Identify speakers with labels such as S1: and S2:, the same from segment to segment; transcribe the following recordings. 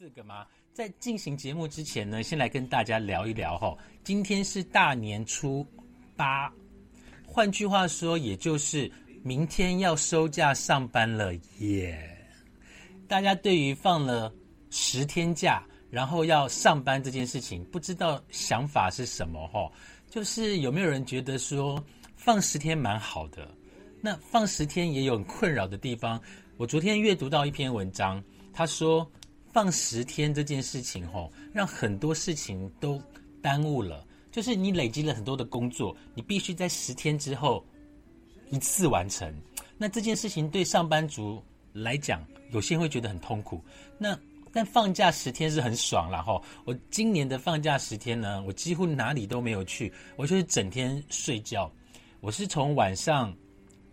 S1: 四个吗？在进行节目之前呢，先来跟大家聊一聊哈。今天是大年初八，换句话说，也就是明天要收假上班了耶。大家对于放了十天假，然后要上班这件事情，不知道想法是什么哈？就是有没有人觉得说放十天蛮好的？那放十天也有困扰的地方。我昨天阅读到一篇文章，他说放十天这件事情，吼，让很多事情都耽误了。就是你累积了很多的工作，你必须在十天之后一次完成。那这件事情对上班族来讲，有些人会觉得很痛苦。那但放假十天是很爽了，吼。我今年的放假十天呢，我几乎哪里都没有去，我就是整天睡觉。我是从晚上。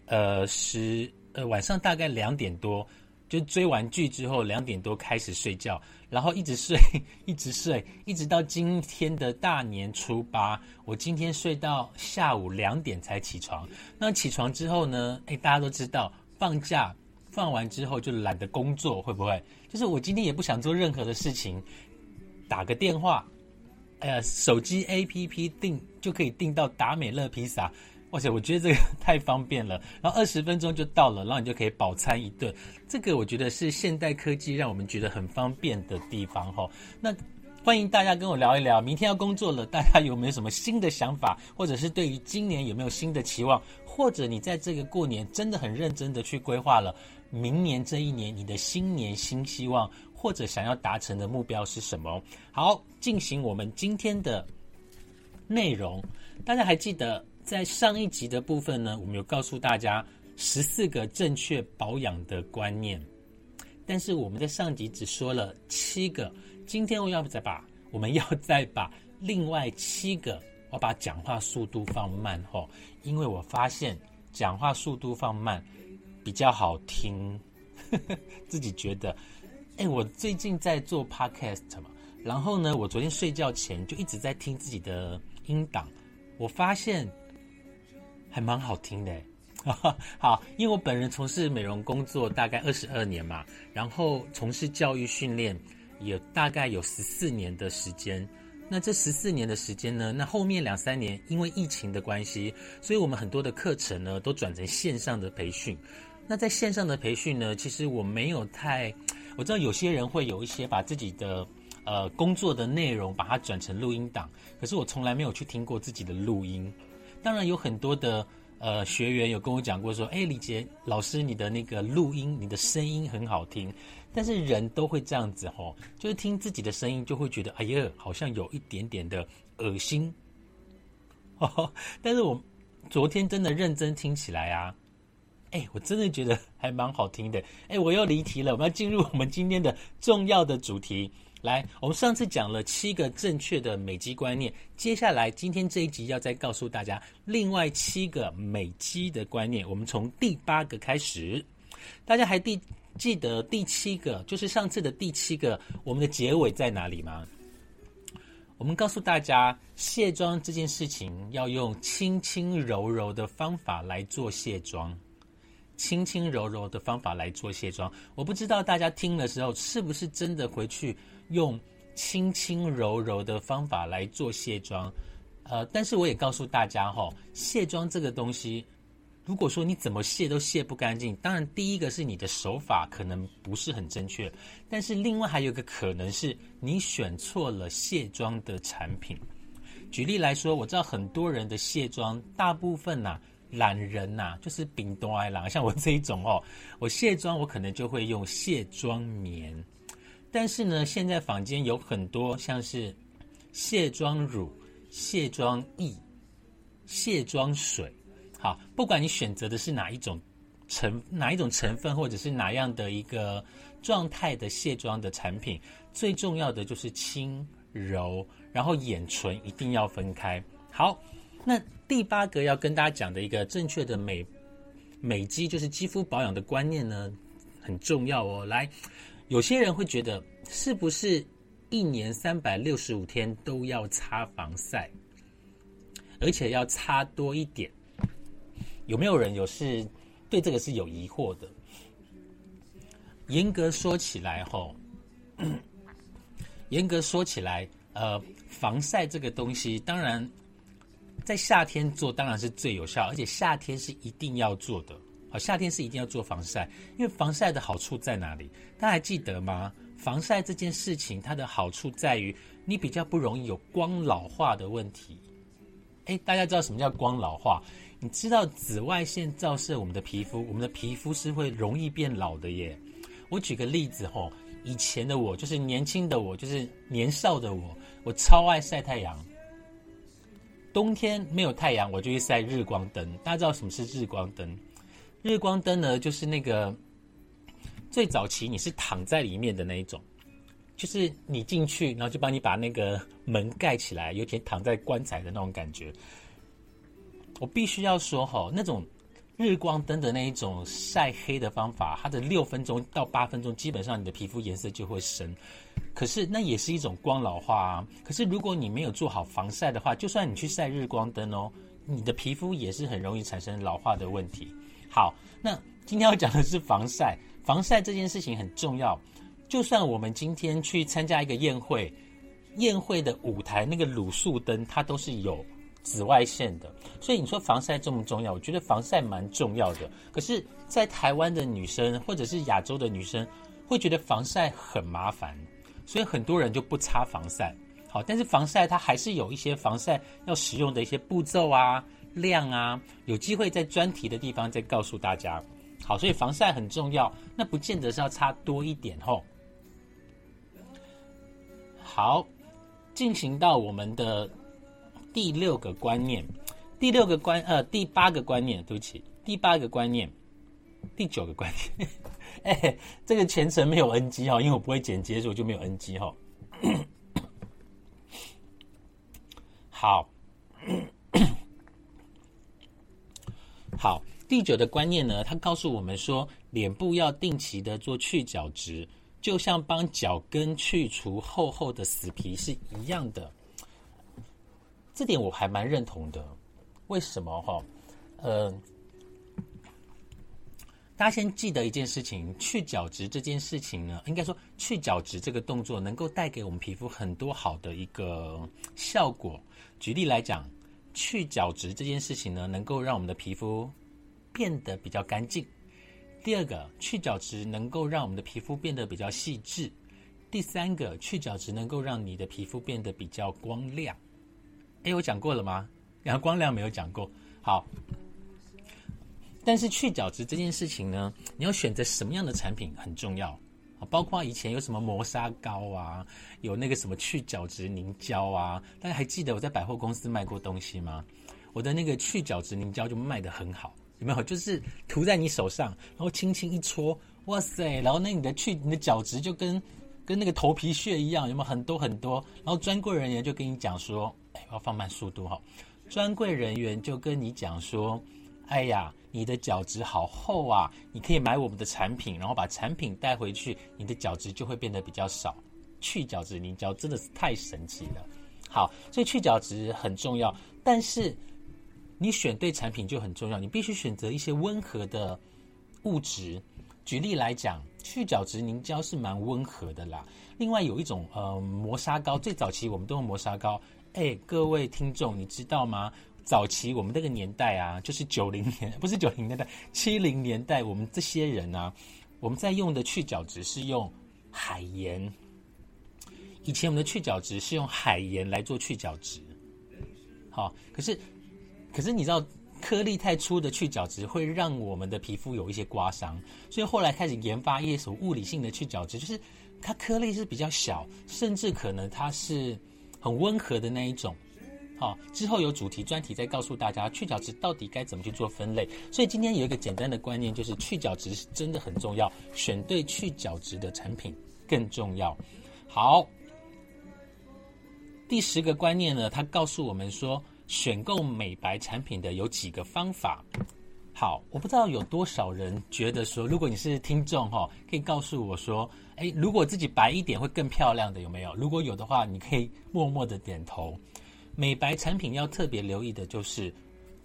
S1: 呃，十呃晚上大概两点多，就追完剧之后两点多开始睡觉，然后一直睡，一直睡，一直到今天的大年初八，我今天睡到下午两点才起床。那起床之后呢？哎，大家都知道，放假放完之后就懒得工作，会不会？就是我今天也不想做任何的事情，打个电话，哎呀，手机 APP 订就可以订到达美乐披萨。而且我觉得这个 太方便了，然后二十分钟就到了，然后你就可以饱餐一顿。这个我觉得是现代科技让我们觉得很方便的地方哈。那欢迎大家跟我聊一聊，明天要工作了，大家有没有什么新的想法，或者是对于今年有没有新的期望，或者你在这个过年真的很认真的去规划了明年这一年你的新年新希望，或者想要达成的目标是什么？好，进行我们今天的内容，大家还记得？在上一集的部分呢，我们有告诉大家十四个正确保养的观念，但是我们在上集只说了七个，今天我要再把我们要再把另外七个，我把讲话速度放慢哦，因为我发现讲话速度放慢比较好听，自己觉得，哎，我最近在做 podcast 嘛，然后呢，我昨天睡觉前就一直在听自己的音档，我发现。还蛮好听的，好，因为我本人从事美容工作大概二十二年嘛，然后从事教育训练也大概有十四年的时间。那这十四年的时间呢，那后面两三年因为疫情的关系，所以我们很多的课程呢都转成线上的培训。那在线上的培训呢，其实我没有太，我知道有些人会有一些把自己的呃工作的内容把它转成录音档，可是我从来没有去听过自己的录音。当然有很多的呃学员有跟我讲过说，哎，李杰老师，你的那个录音，你的声音很好听。但是人都会这样子吼，就是听自己的声音就会觉得，哎呀，好像有一点点的恶心。哦 但是我昨天真的认真听起来啊，哎，我真的觉得还蛮好听的。哎，我又离题了，我们要进入我们今天的重要的主题。来，我们上次讲了七个正确的美肌观念，接下来今天这一集要再告诉大家另外七个美肌的观念。我们从第八个开始，大家还记记得第七个就是上次的第七个，我们的结尾在哪里吗？我们告诉大家，卸妆这件事情要用轻轻柔柔的方法来做卸妆。轻轻柔柔的方法来做卸妆，我不知道大家听的时候是不是真的回去用轻轻柔柔的方法来做卸妆。呃，但是我也告诉大家哈，卸妆这个东西，如果说你怎么卸都卸不干净，当然第一个是你的手法可能不是很正确，但是另外还有一个可能是你选错了卸妆的产品。举例来说，我知道很多人的卸妆，大部分呐。懒人呐，就是丙多爱狼，像我这一种哦，我卸妆我可能就会用卸妆棉，但是呢，现在坊间有很多像是卸妆乳、卸妆液、卸妆水，好，不管你选择的是哪一种成哪一种成分，或者是哪样的一个状态的卸妆的产品，最重要的就是轻柔，然后眼唇一定要分开，好。那第八个要跟大家讲的一个正确的美美肌，就是肌肤保养的观念呢，很重要哦。来，有些人会觉得，是不是一年三百六十五天都要擦防晒，而且要擦多一点？有没有人有是对这个是有疑惑的？严格说起来，吼，严格说起来，呃，防晒这个东西，当然在夏天做当然是最有效，而且夏天是一定要做的。好，夏天是一定要做防晒，因为防晒的好处在哪里？大家还记得吗？防晒这件事情，它的好处在于你比较不容易有光老化的问题。哎，大家知道什么叫光老化？你知道紫外线照射我们的皮肤，我们的皮肤是会容易变老的耶。我举个例子吼，以前的我就是年轻的我，就是年少的我，我超爱晒太阳。冬天没有太阳，我就去晒日光灯。大家知道什么是日光灯？日光灯呢，就是那个最早期你是躺在里面的那一种，就是你进去，然后就帮你把那个门盖起来，有点躺在棺材的那种感觉。我必须要说哈，那种日光灯的那一种晒黑的方法，它的六分钟到八分钟，基本上你的皮肤颜色就会深。可是那也是一种光老化啊。可是如果你没有做好防晒的话，就算你去晒日光灯哦，你的皮肤也是很容易产生老化的问题。好，那今天要讲的是防晒。防晒这件事情很重要。就算我们今天去参加一个宴会，宴会的舞台那个卤素灯，它都是有紫外线的。所以你说防晒重不重要？我觉得防晒蛮重要的。可是，在台湾的女生或者是亚洲的女生，会觉得防晒很麻烦，所以很多人就不擦防晒。好，但是防晒它还是有一些防晒要使用的一些步骤啊。量啊，有机会在专题的地方再告诉大家。好，所以防晒很重要，那不见得是要擦多一点吼。好，进行到我们的第六个观念，第六个观呃第八个观念，对不起，第八个观念，第九个观念。哎，这个全程没有 NG 哈，因为我不会剪接，所以就没有 NG 哈。好。好，第九的观念呢，它告诉我们说，脸部要定期的做去角质，就像帮脚跟去除厚厚的死皮是一样的。这点我还蛮认同的。为什么哈？呃，大家先记得一件事情，去角质这件事情呢，应该说去角质这个动作能够带给我们皮肤很多好的一个效果。举例来讲。去角质这件事情呢，能够让我们的皮肤变得比较干净。第二个，去角质能够让我们的皮肤变得比较细致。第三个，去角质能够让你的皮肤变得比较光亮。哎，我讲过了吗？然后光亮没有讲过。好，但是去角质这件事情呢，你要选择什么样的产品很重要。包括以前有什么磨砂膏啊，有那个什么去角质凝胶啊，大家还记得我在百货公司卖过东西吗？我的那个去角质凝胶就卖得很好，有没有？就是涂在你手上，然后轻轻一搓，哇塞！然后那你的去你的角质就跟跟那个头皮屑一样，有没有很多很多？然后专柜人员就跟你讲说，哎，我要放慢速度哈。专柜人员就跟你讲说，哎呀。你的角质好厚啊！你可以买我们的产品，然后把产品带回去，你的角质就会变得比较少。去角质凝胶真的是太神奇了。好，所以去角质很重要，但是你选对产品就很重要。你必须选择一些温和的物质。举例来讲，去角质凝胶是蛮温和的啦。另外有一种呃磨砂膏，最早期我们都用磨砂膏。哎，各位听众，你知道吗？早期我们那个年代啊，就是九零年，不是九零年代，七零年代，我们这些人啊，我们在用的去角质是用海盐。以前我们的去角质是用海盐来做去角质，好，可是可是你知道颗粒太粗的去角质会让我们的皮肤有一些刮伤，所以后来开始研发一些物理性的去角质，就是它颗粒是比较小，甚至可能它是很温和的那一种。好，之后有主题专题再告诉大家去角质到底该怎么去做分类。所以今天有一个简单的观念，就是去角质是真的很重要，选对去角质的产品更重要。好，第十个观念呢，它告诉我们说，选购美白产品的有几个方法。好，我不知道有多少人觉得说，如果你是听众哈，可以告诉我说，哎，如果自己白一点会更漂亮的有没有？如果有的话，你可以默默的点头。美白产品要特别留意的就是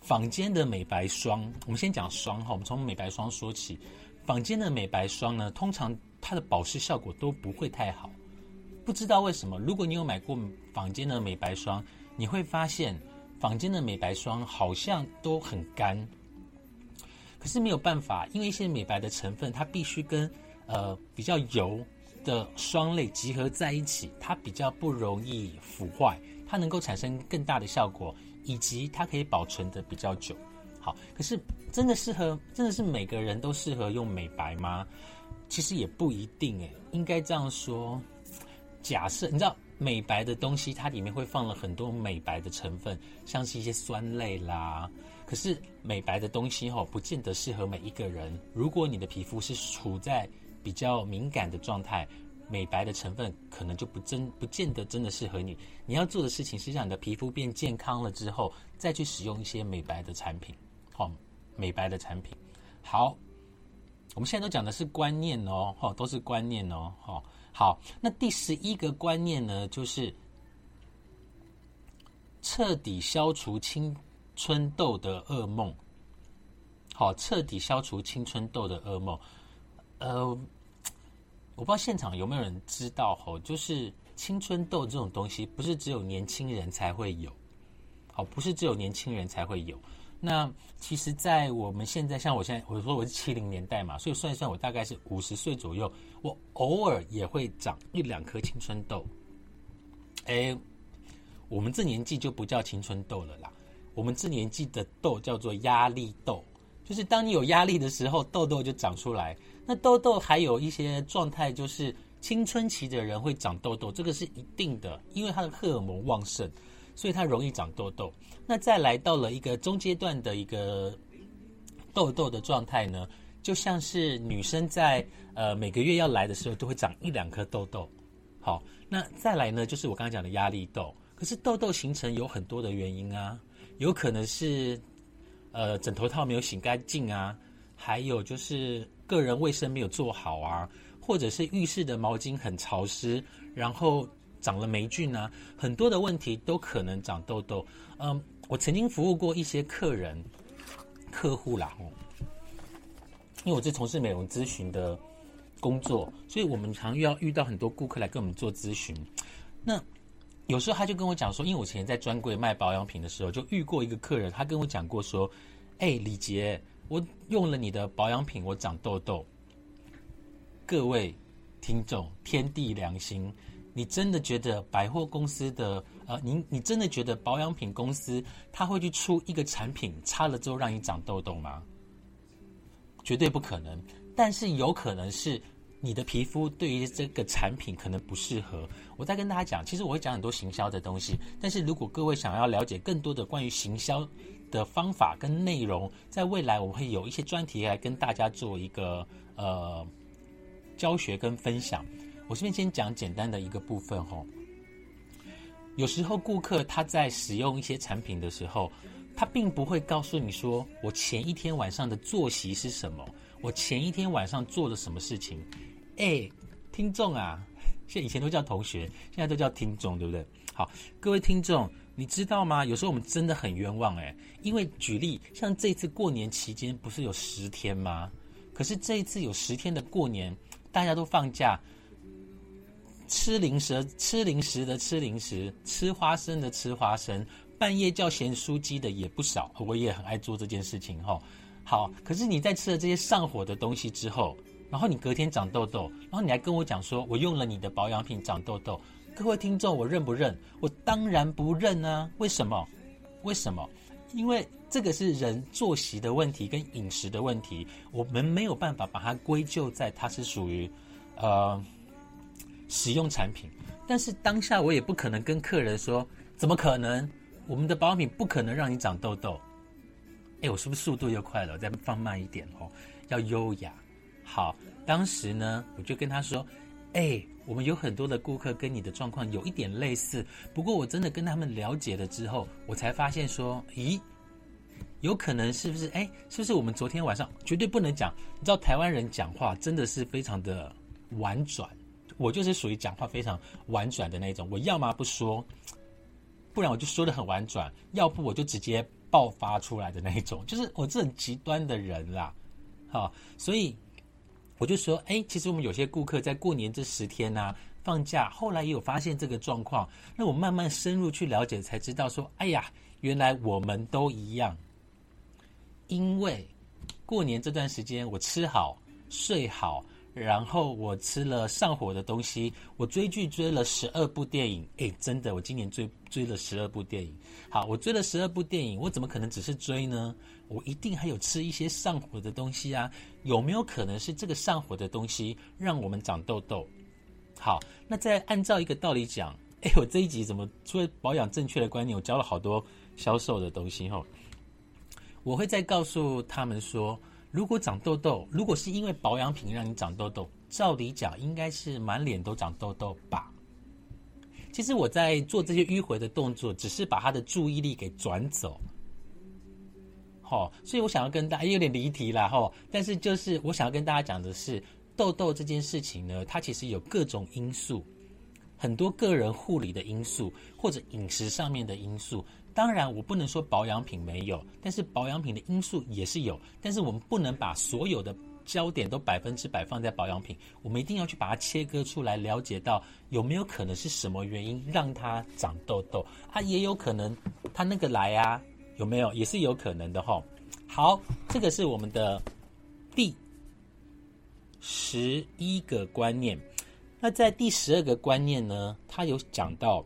S1: 坊间的美白霜。我们先讲霜哈，我们从美白霜说起。坊间的美白霜呢，通常它的保湿效果都不会太好。不知道为什么，如果你有买过坊间的美白霜，你会发现坊间的美白霜好像都很干。可是没有办法，因为一些美白的成分，它必须跟呃比较油的霜类集合在一起，它比较不容易腐坏，它能够产生更大的效果，以及它可以保存的比较久。好，可是真的适合，真的是每个人都适合用美白吗？其实也不一定诶，应该这样说。假设你知道美白的东西，它里面会放了很多美白的成分，像是一些酸类啦。可是美白的东西吼，不见得适合每一个人。如果你的皮肤是处在比较敏感的状态，美白的成分可能就不真不见得真的适合你。你要做的事情是让你的皮肤变健康了之后，再去使用一些美白的产品，好，美白的产品。好，我们现在都讲的是观念哦，哈，都是观念哦，哈。好，那第十一个观念呢，就是彻底消除青春痘的噩梦。好，彻底消除青春痘的噩梦。呃，我不知道现场有没有人知道，吼，就是青春痘这种东西，不是只有年轻人才会有。好，不是只有年轻人才会有。那其实，在我们现在，像我现在，我说我是七零年代嘛，所以算一算，我大概是五十岁左右，我偶尔也会长一两颗青春痘。哎，我们这年纪就不叫青春痘了啦，我们这年纪的痘叫做压力痘，就是当你有压力的时候，痘痘就长出来。那痘痘还有一些状态，就是青春期的人会长痘痘，这个是一定的，因为他的荷尔蒙旺盛。所以它容易长痘痘。那再来到了一个中阶段的一个痘痘的状态呢，就像是女生在呃每个月要来的时候都会长一两颗痘痘。好，那再来呢，就是我刚刚讲的压力痘。可是痘痘形成有很多的原因啊，有可能是呃枕头套没有洗干净啊，还有就是个人卫生没有做好啊，或者是浴室的毛巾很潮湿，然后。长了霉菌啊，很多的问题都可能长痘痘。嗯，我曾经服务过一些客人、客户啦，哦，因为我是从事美容咨询的工作，所以我们常遇到遇到很多顾客来跟我们做咨询。那有时候他就跟我讲说，因为我以前在专柜卖保养品的时候，就遇过一个客人，他跟我讲过说：“哎，李杰，我用了你的保养品，我长痘痘。”各位听众，天地良心。你真的觉得百货公司的呃，你你真的觉得保养品公司他会去出一个产品擦了之后让你长痘痘吗？绝对不可能。但是有可能是你的皮肤对于这个产品可能不适合。我再跟大家讲，其实我会讲很多行销的东西，但是如果各位想要了解更多的关于行销的方法跟内容，在未来我会有一些专题来跟大家做一个呃教学跟分享。我这边先讲简单的一个部分吼。有时候顾客他在使用一些产品的时候，他并不会告诉你说我前一天晚上的作息是什么，我前一天晚上做了什么事情。哎，听众啊，现以前都叫同学，现在都叫听众，对不对？好，各位听众，你知道吗？有时候我们真的很冤枉哎，因为举例像这次过年期间不是有十天吗？可是这一次有十天的过年，大家都放假。吃零食，吃零食的吃零食，吃花生的吃花生，半夜叫咸酥鸡的也不少，我也很爱做这件事情哈。好，可是你在吃了这些上火的东西之后，然后你隔天长痘痘，然后你还跟我讲说我用了你的保养品长痘痘，各位听众，我认不认？我当然不认啊！为什么？为什么？因为这个是人作息的问题跟饮食的问题，我们没有办法把它归咎在它是属于，呃。使用产品，但是当下我也不可能跟客人说，怎么可能？我们的保养品不可能让你长痘痘。哎，我是不是速度又快了？再放慢一点哦，要优雅。好，当时呢，我就跟他说，哎，我们有很多的顾客跟你的状况有一点类似，不过我真的跟他们了解了之后，我才发现说，咦，有可能是不是？哎，是不是我们昨天晚上绝对不能讲？你知道台湾人讲话真的是非常的婉转。我就是属于讲话非常婉转的那种，我要么不说，不然我就说的很婉转，要不我就直接爆发出来的那一种，就是我这种极端的人啦。好，所以我就说，哎，其实我们有些顾客在过年这十天呢，放假，后来也有发现这个状况。那我慢慢深入去了解，才知道说，哎呀，原来我们都一样。因为过年这段时间，我吃好睡好，然后我吃了上火的东西，我追剧追了十二部电影。哎，真的，我今年追追了十二部电影。好，我追了十二部电影，我怎么可能只是追呢？我一定还有吃一些上火的东西啊！有没有可能是这个上火的东西让我们长痘痘？好，那再按照一个道理讲，哎，我这一集怎么除了保养正确的观念，我教了好多销售的东西哈。我会再告诉他们说，如果长痘痘，如果是因为保养品让你长痘痘，照理讲应该是满脸都长痘痘吧。其实我在做这些迂回的动作，只是把他的注意力给转走。哦，所以我想要跟大家有点离题了哈，但是就是我想要跟大家讲的是，痘痘这件事情呢，它其实有各种因素，很多个人护理的因素或者饮食上面的因素。当然，我不能说保养品没有，但是保养品的因素也是有。但是我们不能把所有的焦点都百分之百放在保养品，我们一定要去把它切割出来，了解到有没有可能是什么原因让它长痘痘啊？也有可能它那个来啊。有没有也是有可能的哈。好，这个是我们的第十一个观念。那在第十二个观念呢，它有讲到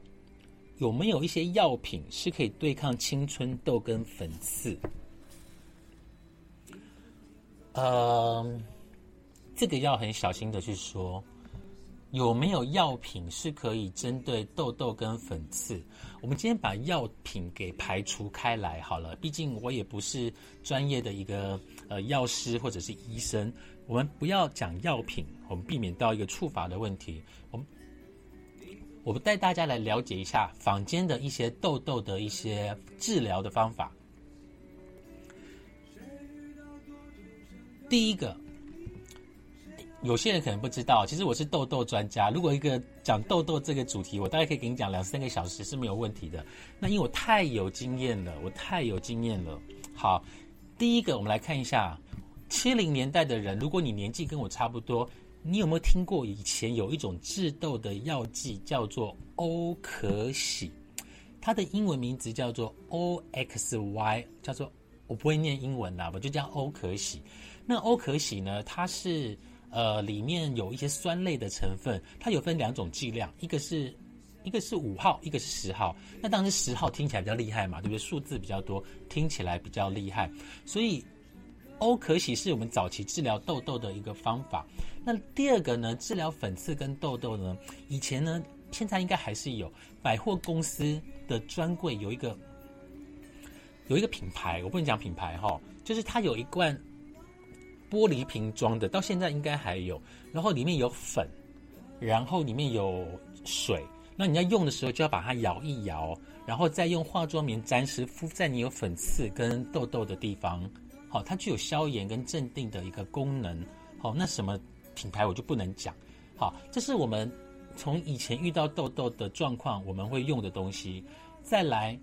S1: 有没有一些药品是可以对抗青春痘跟粉刺？呃，这个要很小心的去说。有没有药品是可以针对痘痘跟粉刺？我们今天把药品给排除开来好了，毕竟我也不是专业的一个呃药师或者是医生，我们不要讲药品，我们避免到一个触发的问题。我们我们带大家来了解一下坊间的一些痘痘的一些治疗的方法。第一个。有些人可能不知道，其实我是痘痘专家。如果一个讲痘痘这个主题，我大概可以给你讲两三个小时是没有问题的。那因为我太有经验了，我太有经验了。好，第一个我们来看一下七零年代的人，如果你年纪跟我差不多，你有没有听过以前有一种治痘的药剂叫做欧可喜？它的英文名字叫做 O X Y，叫做我不会念英文啦，我就叫欧可喜。那欧可喜呢，它是。呃，里面有一些酸类的成分，它有分两种剂量，一个是一个是五号，一个是十号。那当然是十号听起来比较厉害嘛，对不对？数字比较多，听起来比较厉害。所以欧可喜是我们早期治疗痘痘的一个方法。那第二个呢，治疗粉刺跟痘痘呢，以前呢，现在应该还是有百货公司的专柜有一个有一个品牌，我不能讲品牌哈，就是它有一罐。玻璃瓶装的，到现在应该还有。然后里面有粉，然后里面有水。那你要用的时候，就要把它摇一摇，然后再用化妆棉沾湿敷在你有粉刺跟痘痘的地方。好，它具有消炎跟镇定的一个功能。好，那什么品牌我就不能讲。好，这是我们从以前遇到痘痘的状况，我们会用的东西。再来，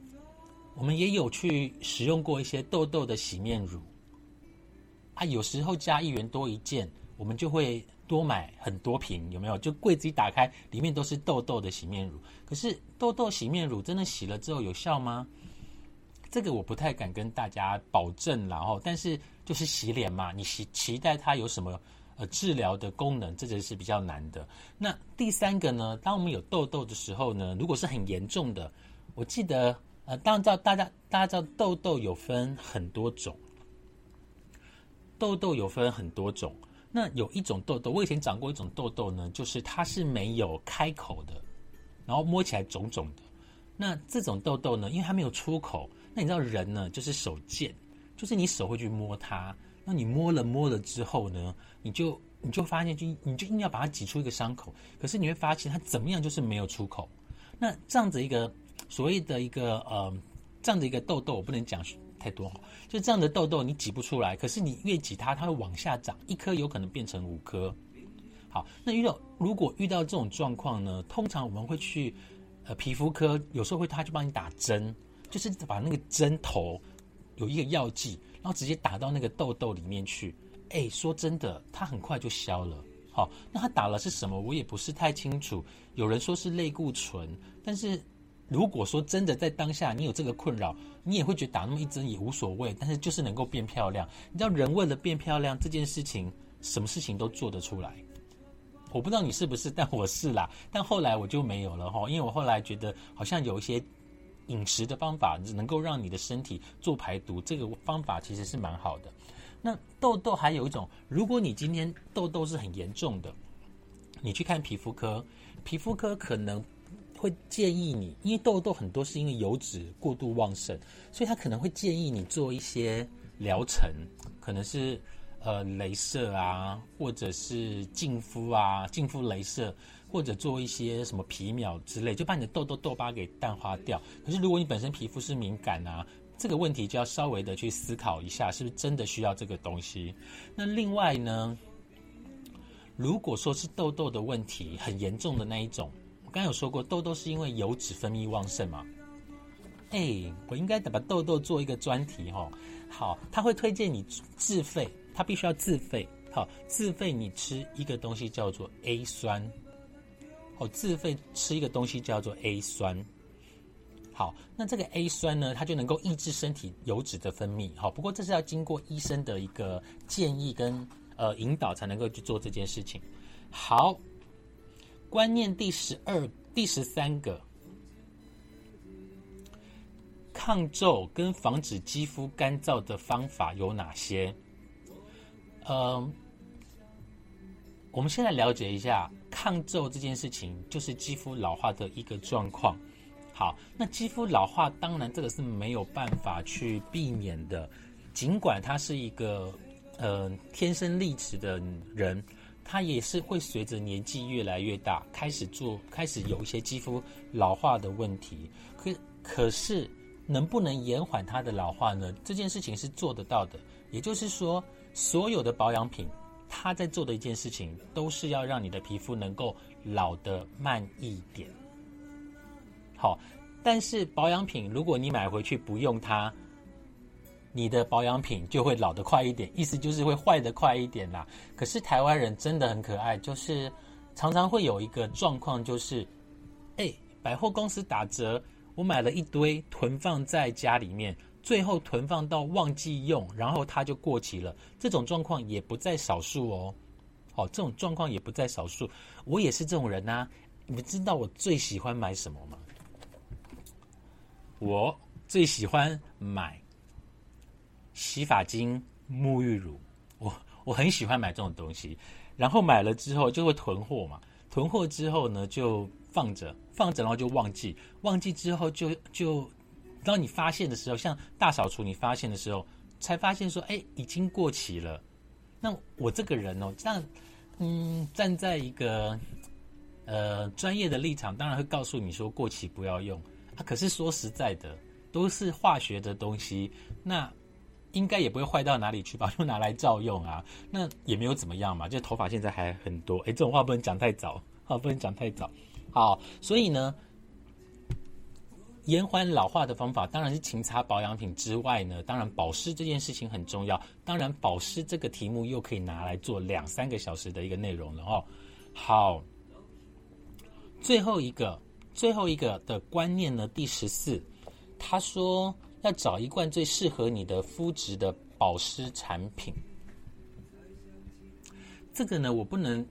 S1: 我们也有去使用过一些痘痘的洗面乳。啊，有时候加一元多一件，我们就会多买很多瓶，有没有？就柜子一打开，里面都是痘痘的洗面乳。可是痘痘洗面乳真的洗了之后有效吗？这个我不太敢跟大家保证，然后，但是就是洗脸嘛，你期期待它有什么呃治疗的功能，这个是比较难的。那第三个呢，当我们有痘痘的时候呢，如果是很严重的，我记得呃，当然知道大家大家知道痘痘有分很多种。痘痘有分很多种，那有一种痘痘，我以前长过一种痘痘呢，就是它是没有开口的，然后摸起来肿肿的。那这种痘痘呢，因为它没有出口，那你知道人呢就是手贱，就是你手会去摸它，那你摸了摸了之后呢，你就你就发现就你就硬要把它挤出一个伤口，可是你会发现它怎么样就是没有出口。那这样子一个所谓的一个呃这样的一个痘痘，我不能讲。太多，就这样的痘痘你挤不出来，可是你越挤它，它会往下长，一颗有可能变成五颗。好，那遇到如果遇到这种状况呢，通常我们会去呃皮肤科，有时候会他去帮你打针，就是把那个针头有一个药剂，然后直接打到那个痘痘里面去。哎，说真的，它很快就消了。好，那他打了是什么？我也不是太清楚。有人说是类固醇，但是如果说真的在当下你有这个困扰，你也会觉得打那么一针也无所谓。但是就是能够变漂亮，你知道人为了变漂亮这件事情，什么事情都做得出来。我不知道你是不是，但我是啦。但后来我就没有了哈，因为我后来觉得好像有一些饮食的方法能够让你的身体做排毒，这个方法其实是蛮好的。那痘痘还有一种，如果你今天痘痘是很严重的，你去看皮肤科，皮肤科可能会建议你，因为痘痘很多是因为油脂过度旺盛，所以他可能会建议你做一些疗程，可能是呃镭射啊，或者是净肤啊，净肤镭射，或者做一些什么皮秒之类，就把你的痘痘痘疤给淡化掉。可是如果你本身皮肤是敏感啊。这个问题就要稍微的去思考一下，是不是真的需要这个东西？那另外呢，如果说是痘痘的问题很严重的那一种，刚有说过，痘痘是因为油脂分泌旺盛嘛？哎，我应该得把痘痘做一个专题哈。好，他会推荐你自费，他必须要自费。好，自费你吃一个东西叫做 A 酸。哦，自费吃一个东西叫做 A 酸。好，那这个 A 酸呢，它就能够抑制身体油脂的分泌。好，不过这是要经过医生的一个建议跟呃引导才能够去做这件事情。好，观念第十二、第十三个，抗皱跟防止肌肤干燥的方法有哪些？呃，我们先来了解一下抗皱这件事情，就是肌肤老化的一个状况。好，那肌肤老化当然这个是没有办法去避免的，尽管他是一个呃天生丽质的人，它也是会随着年纪越来越大，开始做开始有一些肌肤老化的问题。可可是能不能延缓它的老化呢？这件事情是做得到的。也就是说，所有的保养品，它在做的一件事情，都是要让你的皮肤能够老得慢一点。好，但是保养品如果你买回去不用它，你的保养品就会老得快一点，意思就是会坏得快一点啦。可是台湾人真的很可爱，就是常常会有一个状况，就是哎，百货公司打折，我买了一堆囤放在家里面，最后囤放到忘记用，然后它就过期了。这种状况也不在少数哦。好，这种状况也不在少数，我也是这种人呐。你们知道我最喜欢买什么吗？我最喜欢买洗发精、沐浴乳，我我很喜欢买这种东西。然后买了之后就会囤货嘛，囤货之后呢就放着，放着然后就忘记，忘记之后就就当你发现的时候，像大扫除你发现的时候，才发现说，哎，已经过期了。那我这个人哦，这样，嗯，站在一个呃专业的立场，当然会告诉你说，过期不要用。啊，可是说实在的，都是化学的东西，那应该也不会坏到哪里去吧？就拿来照用啊，那也没有怎么样嘛。就头发现在还很多，哎，这种话不能讲太早，啊，不能讲太早。好，所以呢，延缓老化的方法当然是勤擦保养品之外呢，当然保湿这件事情很重要。当然，保湿这个题目又可以拿来做两三个小时的一个内容了哦。好，最后一个。最后一个的观念呢，第十四，他说要找一罐最适合你的肤质的保湿产品。这个呢，我不能，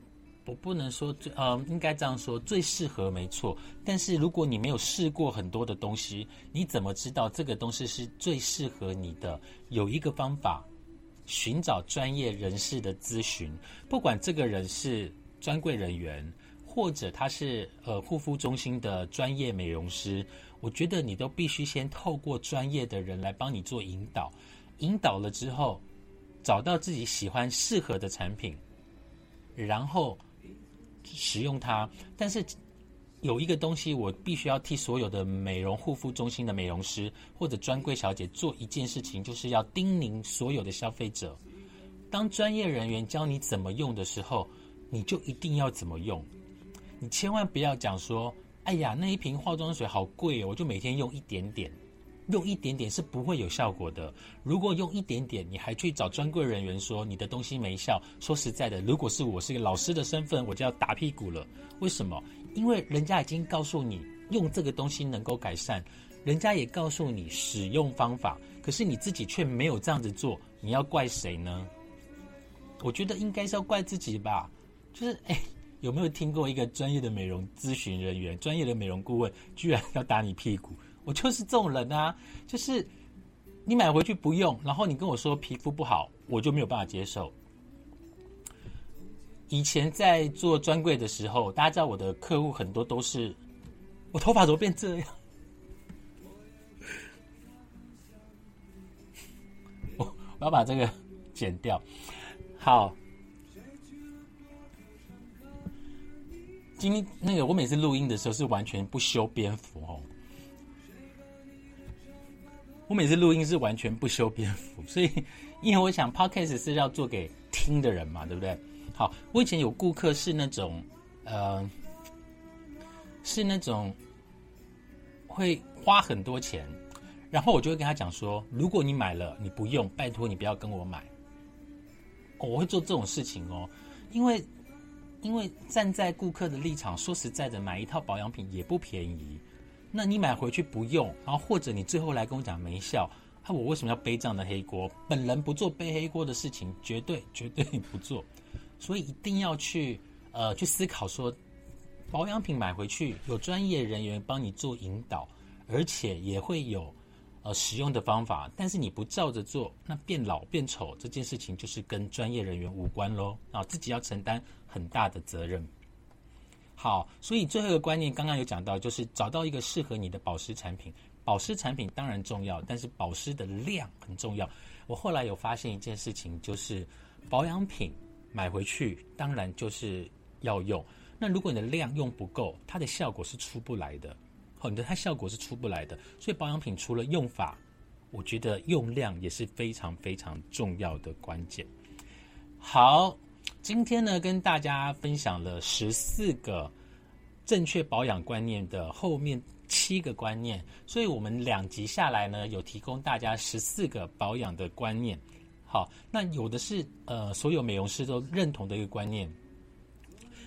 S1: 我不能说最，呃，应该这样说，最适合没错。但是如果你没有试过很多的东西，你怎么知道这个东西是最适合你的？有一个方法，寻找专业人士的咨询，不管这个人是专柜人员。或者他是呃护肤中心的专业美容师，我觉得你都必须先透过专业的人来帮你做引导，引导了之后，找到自己喜欢适合的产品，然后使用它。但是有一个东西，我必须要替所有的美容护肤中心的美容师或者专柜小姐做一件事情，就是要叮咛所有的消费者：当专业人员教你怎么用的时候，你就一定要怎么用。你千万不要讲说，哎呀，那一瓶化妆水好贵哦，我就每天用一点点。用一点点是不会有效果的。如果用一点点，你还去找专柜人员说你的东西没效，说实在的，如果是我是一个老师的身份，我就要打屁股了。为什么？因为人家已经告诉你用这个东西能够改善，人家也告诉你使用方法，可是你自己却没有这样子做，你要怪谁呢？我觉得应该是要怪自己吧。就是哎，有没有听过一个专业的美容咨询人员、专业的美容顾问，居然要打你屁股？我就是这种人啊，就是你买回去不用，然后你跟我说皮肤不好，我就没有办法接受。以前在做专柜的时候，大家知道我的客户很多都是，我头发怎么变这样？我我要把这个剪掉。好，今天那个我每次录音的时候是完全不修边幅哦。我每次录音是完全不修边幅，所以因为我想 podcast 是要做给听的人嘛，对不对？好，我以前有顾客是那种，呃，是那种会花很多钱，然后我就会跟他讲说，如果你买了你不用，拜托你不要跟我买。我会做这种事情哦，因为因为站在顾客的立场，说实在的，买一套保养品也不便宜。那你买回去不用，然后或者你最后来跟我讲没效，那我为什么要背这样的黑锅？本人不做背黑锅的事情，绝对绝对不做。所以一定要去呃去思考说，保养品买回去有专业人员帮你做引导，而且也会有呃使用的方法。但是你不照着做，那变老变丑这件事情就是跟专业人员无关喽啊，自己要承担很大的责任。好，所以最后一个观念刚刚有讲到，就是找到一个适合你的保湿产品。保湿产品当然重要，但是保湿的量很重要。我后来有发现一件事情，就是保养品买回去当然就是要用，那如果你的量用不够，它的效果是出不来的。好，你的它效果是出不来的。所以保养品除了用法，我觉得用量也是非常非常重要的关键。好。今天呢，跟大家分享了十四个正确保养观念的后面七个观念，所以我们两集下来呢，有提供大家十四个保养的观念。好，那有的是呃，所有美容师都认同的一个观念，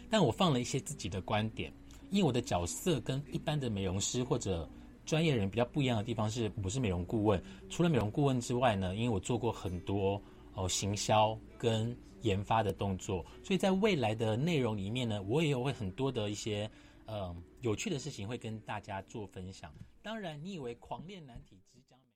S1: 但我放了一些自己的观点，因为我的角色跟一般的美容师或者专业人比较不一样的地方是，我是美容顾问。除了美容顾问之外呢，因为我做过很多哦行销跟研发的动作，所以在未来的内容里面呢，我也有会很多的一些呃有趣的事情会跟大家做分享。当然，你以为狂练难题？